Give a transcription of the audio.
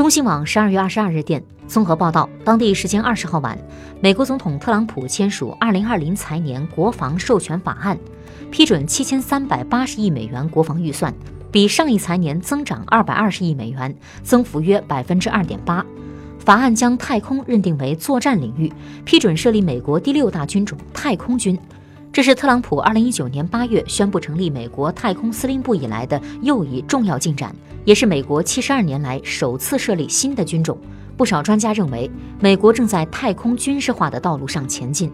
中新网十二月二十二日电，综合报道，当地时间二十号晚，美国总统特朗普签署二零二零财年国防授权法案，批准七千三百八十亿美元国防预算，比上一财年增长二百二十亿美元，增幅约百分之二点八。法案将太空认定为作战领域，批准设立美国第六大军种太空军。这是特朗普二零一九年八月宣布成立美国太空司令部以来的又一重要进展，也是美国七十二年来首次设立新的军种。不少专家认为，美国正在太空军事化的道路上前进。